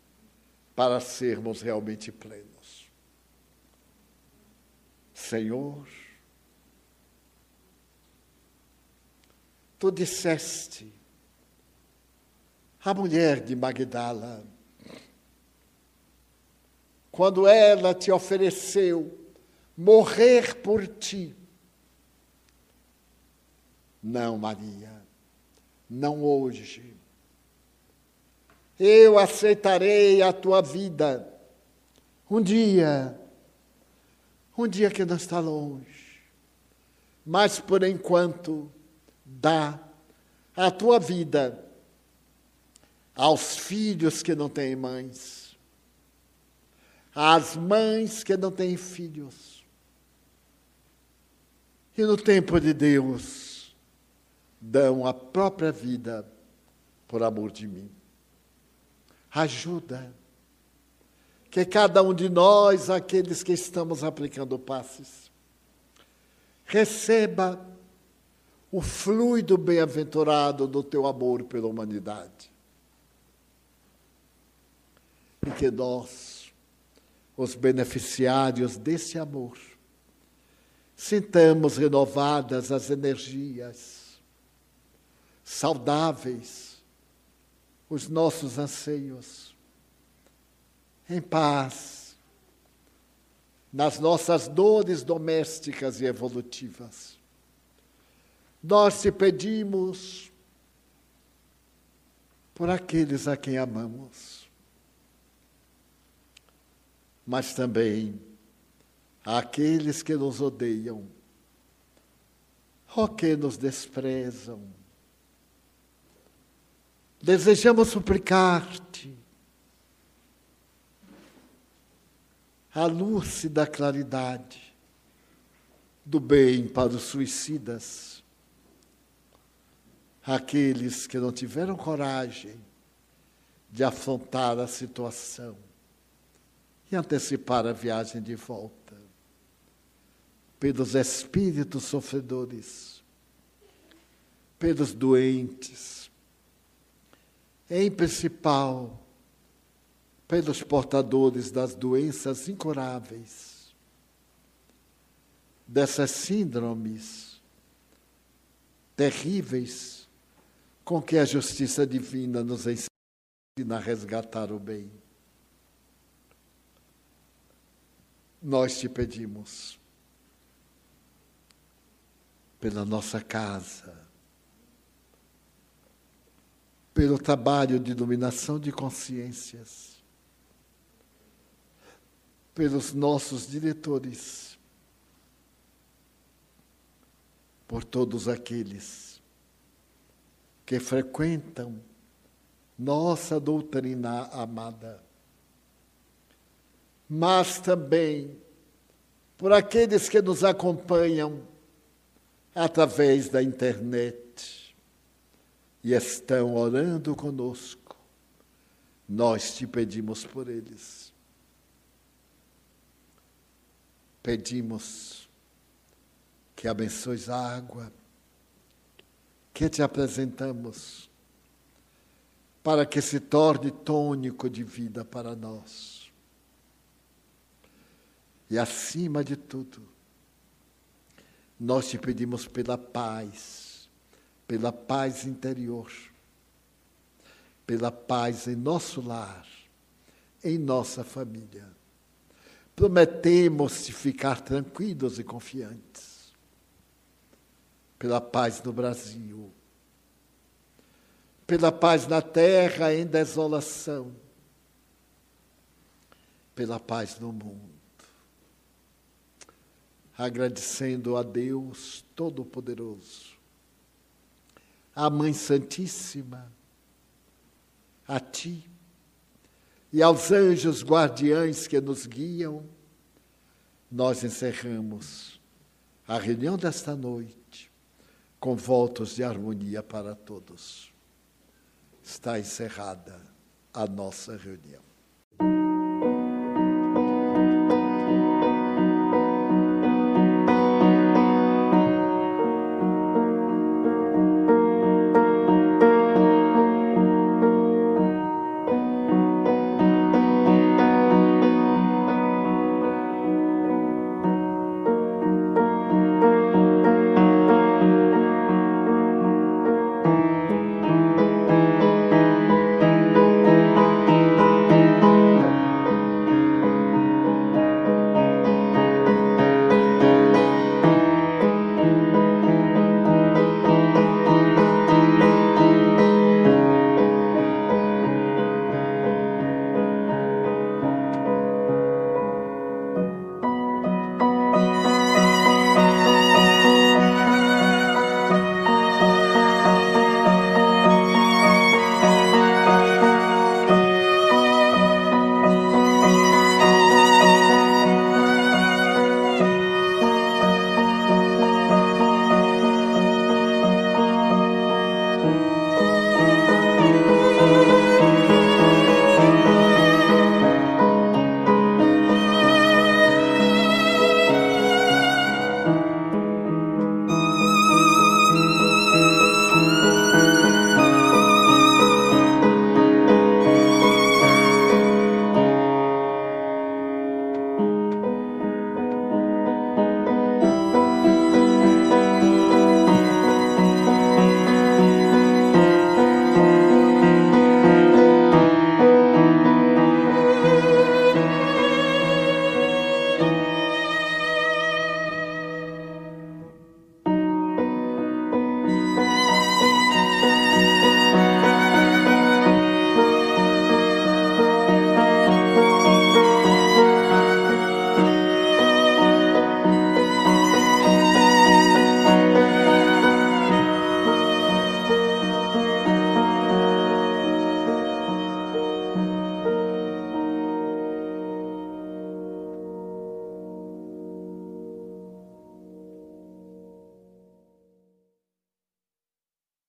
para sermos realmente plenos. Senhor, tu disseste à mulher de Magdala, quando ela te ofereceu morrer por ti, não, Maria, não hoje. Eu aceitarei a tua vida um dia, um dia que não está longe, mas por enquanto dá a tua vida aos filhos que não têm mães, às mães que não têm filhos. E no tempo de Deus, dão a própria vida por amor de mim. Ajuda que cada um de nós, aqueles que estamos aplicando passes, receba o fluido bem-aventurado do teu amor pela humanidade. Que nós, os beneficiários desse amor, sintamos renovadas as energias, saudáveis os nossos anseios, em paz, nas nossas dores domésticas e evolutivas. Nós te pedimos por aqueles a quem amamos, mas também àqueles que nos odeiam, ou que nos desprezam, Desejamos suplicar-te a lúcida claridade do bem para os suicidas, aqueles que não tiveram coragem de afrontar a situação e antecipar a viagem de volta, pelos espíritos sofredores, pelos doentes, em principal pelos portadores das doenças incuráveis, dessas síndromes terríveis com que a justiça divina nos ensina a resgatar o bem. Nós te pedimos, pela nossa casa, pelo trabalho de iluminação de consciências, pelos nossos diretores, por todos aqueles que frequentam nossa doutrina amada, mas também por aqueles que nos acompanham através da internet e estão orando conosco, nós te pedimos por eles. Pedimos que abençoes a água que te apresentamos, para que se torne tônico de vida para nós. E acima de tudo, nós te pedimos pela paz, pela paz interior, pela paz em nosso lar, em nossa família. Prometemos te ficar tranquilos e confiantes, pela paz no Brasil, pela paz na terra em desolação, pela paz no mundo agradecendo a Deus Todo-Poderoso, à Mãe Santíssima, a Ti e aos anjos guardiães que nos guiam, nós encerramos a reunião desta noite com votos de harmonia para todos. Está encerrada a nossa reunião.